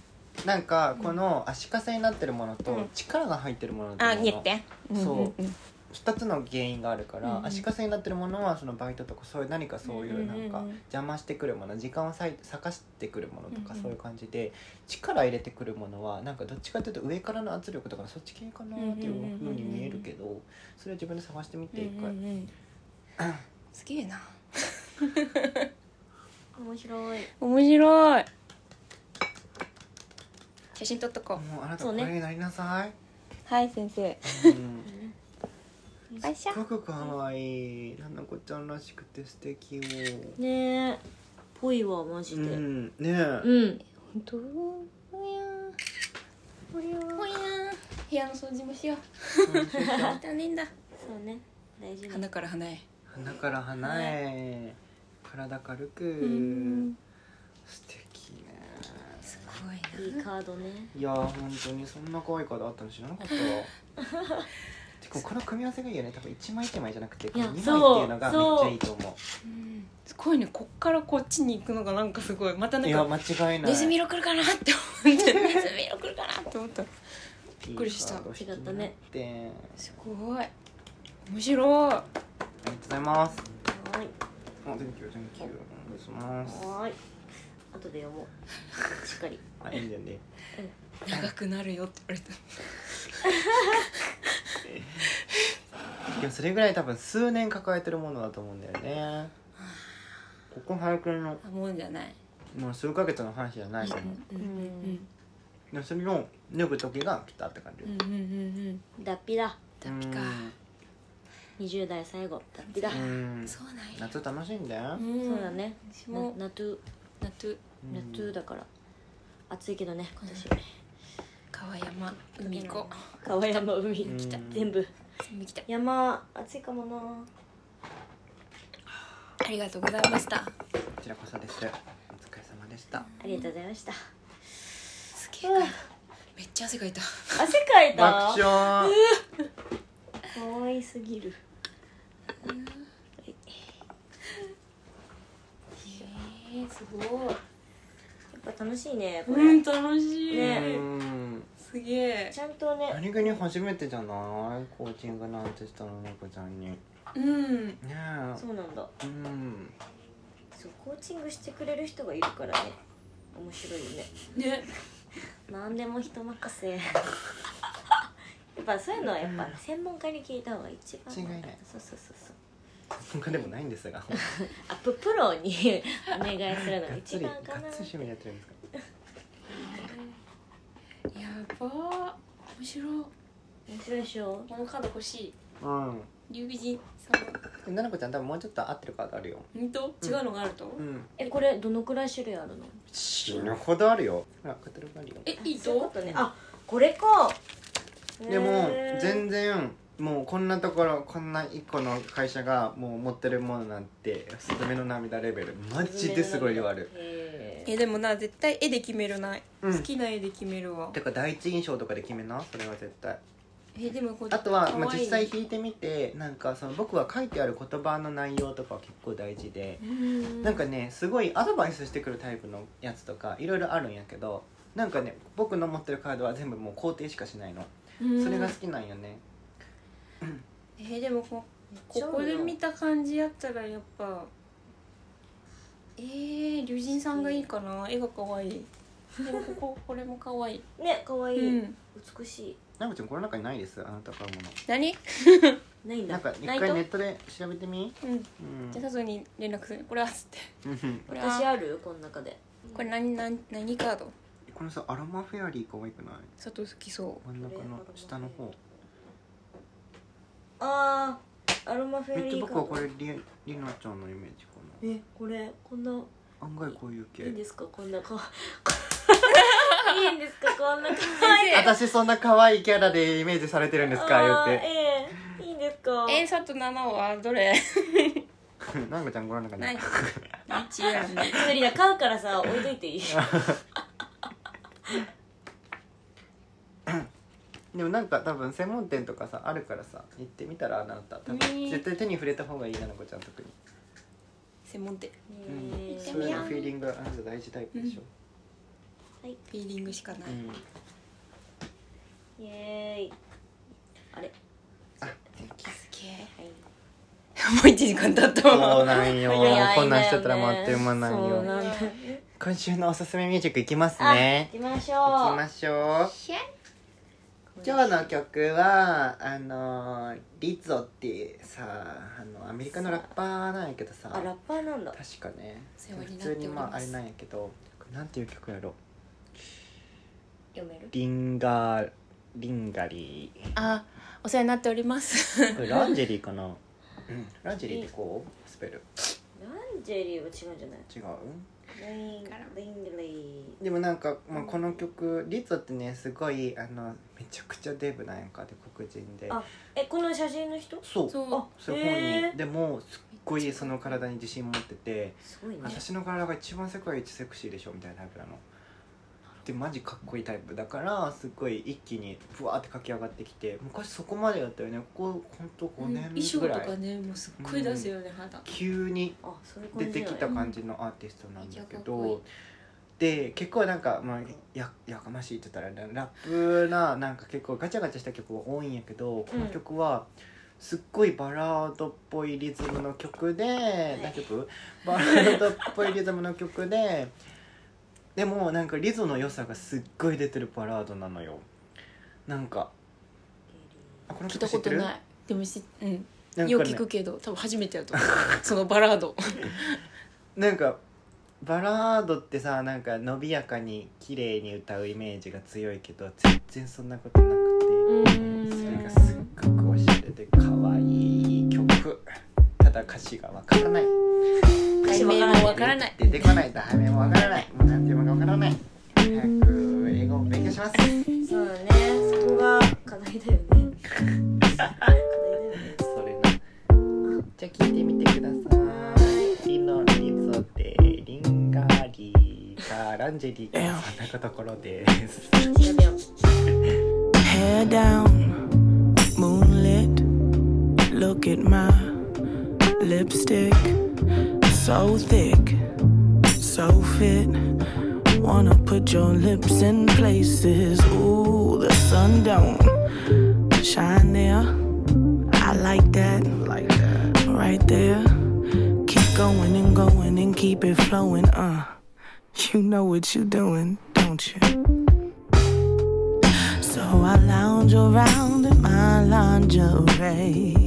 なんかこの足かせになってるものとうん。力が入ってるものとあにってそう。うんうん2つの原因があるから、うんうん。足かせになってるものはそのバイトとかそういう何かそういうなんか邪魔してくるもの時間を割してくるものとかそういう感じで力入れてくるものはなんかどっちかというと上からの圧力とかそっち系かなっていうふうに見えるけどそれを自分で探してみて一回、うんうんうん。すげえな。面白い。面白い。写真撮っとこう。もうあなたこれになりなさい、はい先生。うん、よいしょすごく可愛い。ななこちゃんらしくて素敵よねえ。ぽいわマジうでん。ねえ、うん。本当？おやおやおや部屋の掃除もしよう。うんそうそう大変だ。そうね。大事に鼻から鼻へ。鼻から鼻へ。体軽く。ん。素敵ね。すごいいいカードね。いやー本当にそんな可愛いカードあったの知らなかったわ この組み合わせがいいよね。多分1枚1枚じゃなくてこの2枚っていうのがめっちゃいいと思う。ん。すごいね。こっからこっちに行くのがなんかすごい。またなんいや間違いない。ネズミ色来るかなって思って ネズミ色来るかなって思った。びっくりした。違ったね。てすごい。面白い。ありがとうございます。はーいお願いします。はーい。後で読もう。しっかり。あいいんだよね長くなるよって言われた。でもそれぐらい多分数年抱えてるものだと思うんだよね。ここ最近のあもんじゃない。もう数ヶ月の話じゃないと思う、うんうんでそれを脱ぐ時が来たって感じ、うんうんうんうん。脱皮だ。脱皮か。20代最後脱皮だ。うん。うんそうなんや。夏楽しんで、ん。そうだね。な私も。ナトゥナトゥナトゥだから。暑いけどね今年川山海行こ。川山海。うん。来た。全部。う海来た。山暑いかもな。ありがとうございました。こちらこそです。お疲れ様でしありがとうございました。すげえめっちゃ汗かいた。汗かいた？爆笑。可愛すぎる。えー、すごいぱ楽しいねこれ、うん楽しい、ね。うんすげえ。ちゃんとね何気に初めてじゃない？コーチングなんてしたのなこちゃんに。ねうん。え。そうなんだ。うん。そうコーチングしてくれる人がいるからね。面白いよね。ね。何でも人任せ。やっぱそういうのはやっぱ専門家に聞いた方が一番違いない。そうそうそうそう他でもないんですが。あププロにお願いするのががっつりがっ一番かな。つり趣味やってるんですか？やばー面白い。面白いでしょ。このカード欲しい。うん。龍美人さん。ななこちゃん多分もうちょっと合ってるカードあるよ。本当？違うのがあると、うん。えこれどのくらい種類あるの？死ぬほどあるよ。ほらカタログあるよ。えいいそういうこね。あこれか。でもへー。全然もうこんなところこんな一個の会社がもう持ってるものなんて「すずめの涙」レベルマジですごい量ある。へーえでもな絶対絵で決めるな、うん。好きな絵で決めるわ。てか第一印象とかで決めな？それは絶対。えでもこれあとは、まあ、実際弾いてみてなんかその僕は書いてある言葉の内容とかは結構大事でうん。なんかねすごいアドバイスしてくるタイプのやつとかいろいろあるんやけどなんかね僕の持ってるカードは全部もう肯定しかしないの。うん。それが好きなんよねえーでもこここで見た感じやったらやっぱえー、龍神さんがいいかな。絵が可愛い。でもこここれも可愛い。ね可愛い、うん。美しい。なこちゃんこの中にないですあなた買うもの。何？ないんだ。なんか一回ネットで調べてみ？うん。うん。じゃあ佐藤に連絡する。これはっつって。私ある？この中で。これ何何何カード？このさアロマフェアリー可愛くない？佐藤好きそ真ん中の下の方あーアロマフェめっちゃリー僕はこれりりなちゃんのイメージかえこれこんな。な案外こういう系。いいんですか？こんなかいい。んですか？こんな可愛い 私そんな可愛いキャラでイメージされてるんですか？言あーって。ええいいんですか？うえー、佐藤七はどれ？なこちゃんご覧の中に。何何違うね。無理だ買うからさ置いといていいでもなんか多分専門店とかさあるからさ行ってみたらあなた多分ね。絶対手に触れた方がいいななこちゃん特に、専門店。うん、ねそういうのフィーリングあなた大事タイプでしょ、フィーリングしかない、うん。イエーイ。あれ。あすげえはい。もう一時間経ったそうわなんよ。こんなんしてたら待ってうまないそうよなんだ。今週のおすすめミュージックいきますあね行きましょう。行きましょう今日の曲はあのリゾっていうさあのアメリカのラッパーなんやけどさ。あラッパーなんだ。確かね。普通にまああれなんやけど。なんていう曲やろ。読める？リンガーリンガリー。あお世話になっております。これランジェリーかな？うん。ランジェリーってこうスペルランジェリーは違うんじゃない？違う？でもなんか、まあ、この曲リゾってねすごいあのめちゃくちゃデブなんやんかで黒人で。あーえこの写真の人？そう。そう。あそういうへー本にでもすっごいその体に自信持っててすごいね。私の体が一番世界一セクシーでしょみたいなタイプなのでマジかっこいいタイプだからすっごい一気にブワーって駆け上がってきて昔そこまでやったよね。ここほんと5年衣装ぐらい、とかねもうすっごい出すよね、肌。急に出てきた感じのアーティストなんだけどで結構なんか、まあ、ややかましいって言ったらラップななんか結構ガチャガチャした曲が多いんやけどこの曲はすっごいバラードっぽいリズムの曲で何曲バラードっぽいリズムの曲ででもなんかリズの良さがすっごい出てるバラードなのよ。なんかあこの聞いたことない。でもし、うん。ね。よく聞くけど多分初めてやと思う。そのバラード。なんかバラードってさなんか伸びやかに綺麗に歌うイメージが強いけど全然そんなことなくて。ん。それがすっごくおしゃれで可愛い曲。ただ歌詞がわからない。題名もわからない。出てこない題名もわからない。もうなんていうのかわからない。早く英語を勉強します。そうだね。そこが課題だよね。課題だよねそれな。じゃあ聞いてみてください。リノリゾでリンガリーさあランジェリーがそんなところです。Hair down, moonlit. Look at my lipstick. So thick, so fit. Wanna put your lips in places. Ooh, the sun don't shine there. I like that. like that Right there. Keep going and going and keep it flowing. Uh, you know what you're doing, don't you? So I lounge around in my lingerie.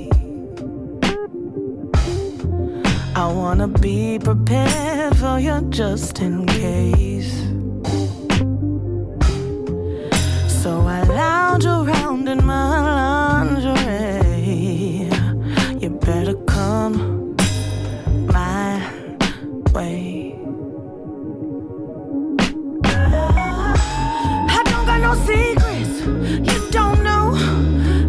I wanna be prepared for you just in case. So I lounge around in my lingerie. You better come my way. I don't got no secrets. You don't know.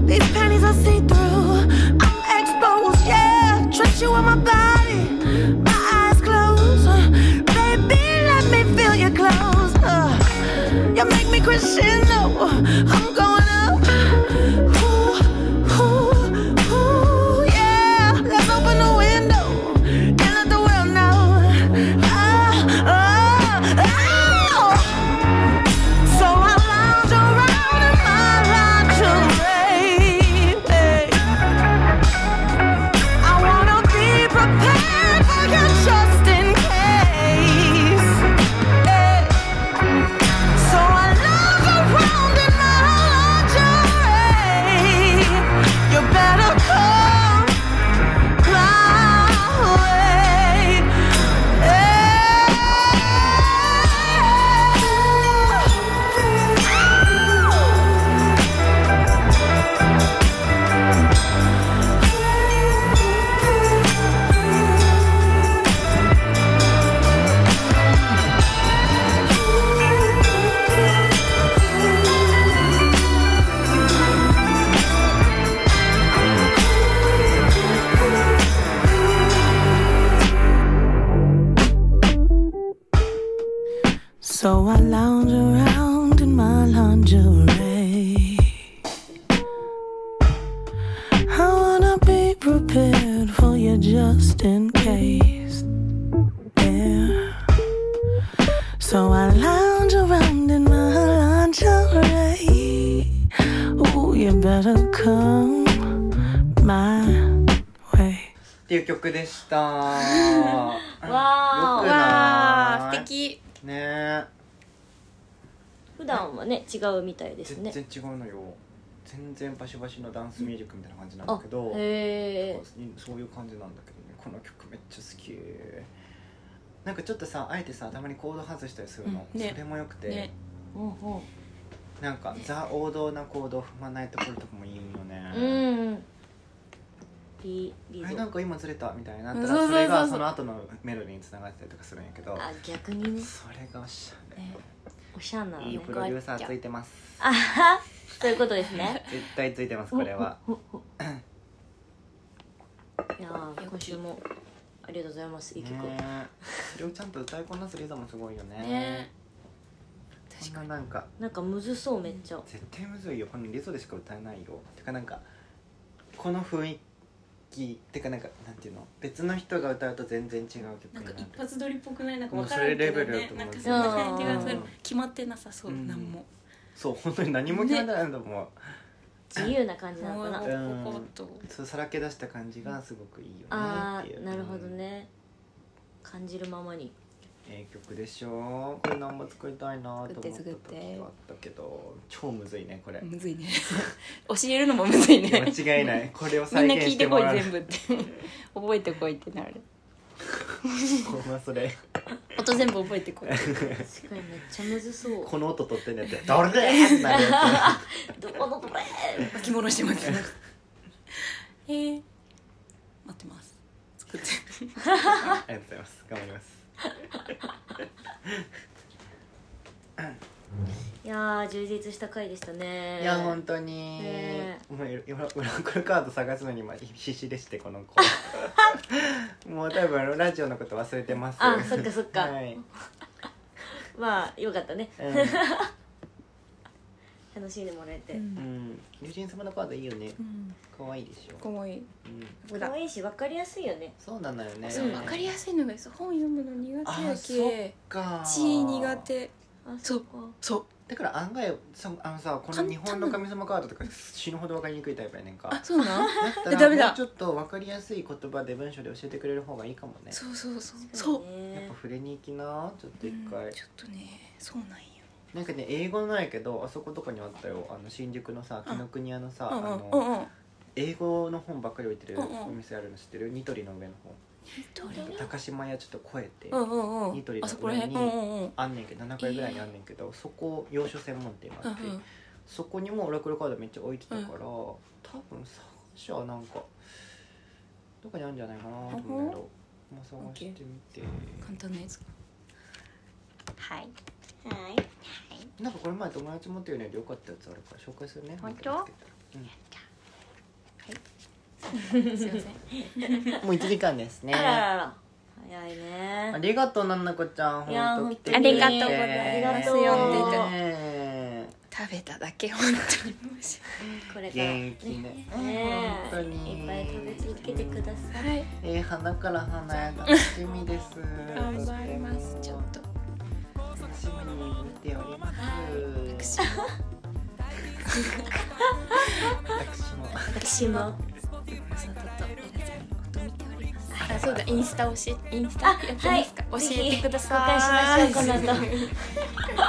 These panties are see through. I'm exposed, yeah. Trust you with my body. Crescendo. I'm going 曲でした。わ わー。よくわない？あ素敵。ね。え普段はね違うみたいですね。全然違うのよ。全然バシバシのダンスミュージックみたいな感じなんだあけどへえそういう感じなんだけどね。この曲めっちゃ好き。なんかちょっとさあえてさたまにコード外したりするの、うん。ね。それもよくて、ね。うんうん。なんかザ王道なコードを踏まないところとかもいいよね、うんリリゾなんか今ずれたみたいになったらそれがその後のメロディーにつながってたりとかするんやけどあ逆にね。それがおしゃれね。おしゃんなのねいいプロデューサーついてます。あはそういうことですね。絶対ついてますこれは。いやー今週もありがとうございます。いい曲、ねえ。それをちゃんと歌いこなすリザもすごいよね。ねこんななんかなんかむずそうめっちゃ。絶対むずいよ。このリゾでしか歌えないよ。てかなんかこの雰囲気てかなんかなんていうの？別の人が歌うと全然違う曲なんか一発撮りっぽくない？なんかもう分からんけどそれレベルだねなんかそんな感じがする。うん。決まってなさそう。うんなん。もそう本当に何も決まってないんだもん、自由な感じなのかな。もううんそうさらけ出した感じがすごくいいよねあっていう。ーなるほどね。感じるままにええ曲でしょこれ何も作りたいなと思った時作って作ってはあったけど超むずいねこれ。むずいね。教えるのもむずいね。間違いない。これをみ再現んな聞いしててもらうこい全部って。覚えてこいってなる。ほんまそれ。音全部覚えてこい。確かにめっちゃむずそう。この音取ってんねって「どれで!」ってなるやどこのどれ巻き戻してます。えー、待ってます。作って。つありがとうございます。頑張ります いやー充実した回でしたね。いや本当に、ね。もう裏裏クルカード探すのに今必死でしてこの子。もう多分ラジオのこと忘れてます。あそっかそっか。はい。まあよかったね。うん、楽しんでもらえて、うん。うん、竜神様のカードいいよね。うん。可愛いでしょ、かわい。いうん、ほら可愛いし分かりやすいよね。そうなのよね。そう分かりやすいのがそう本読むの苦手やあそっけか。血苦手。あそうっか。そう。だから案外そあのさこの日本の神様カードとか死ぬほど分かりにくいタイプやねんか。あそうなん？だったらもうちょっと分かりやすい言葉で文章で教えてくれる方がいいかもね。そう。そう。そうそそうやっぱ触れに行きな。ちょっと一回、うん。ちょっとねそうなんよなんかね英語なんやけどあそことかにあったよ。あの新宿のさ紀ノ国屋のさ、うんうんあの、うんうん。英語の本ばっかり置いてるうん。うんお店あるの知ってる？ニトリの上の方。高島屋ちょっと超えて、うんうんうん。ニトリの上にんうんうん。あんねんけど7階ぐらいにあんねんけど、そこ洋書専門店があって、うんうん。そこにもオラクルカードめっちゃ置いてたから、多分探しはなんかどこにあるんじゃないかなと思うけど、ま？あ、探してみて。簡単なやつはいはい。なんかこれ前友達持ってるよね。でよかったやつあるから紹介するね。本当？なんか見つけたら。すい。ませんうん、もう1時間ですね。あららら早いね。ありがとうななこちゃん本当来てありがとうございます。食べただけ本当に。これから。元気ね。ね本当に。いっぱい食べ続けてください。えー、花から花へ楽しみです。頑張ります。ちょっと楽しみに見ております私も。私も。外とエラちゃんのこと見ておりますあそうだインスタ教えインスタやってますか、はい教えてください交換しましょうこの後交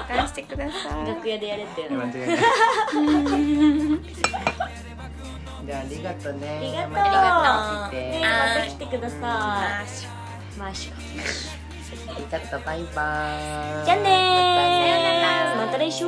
換してください楽屋でやれって間違いないじゃあありがとうねありがとうまた来てねまた来てくださあいマッシュちょっとバイバーイ。じゃあねまた来週。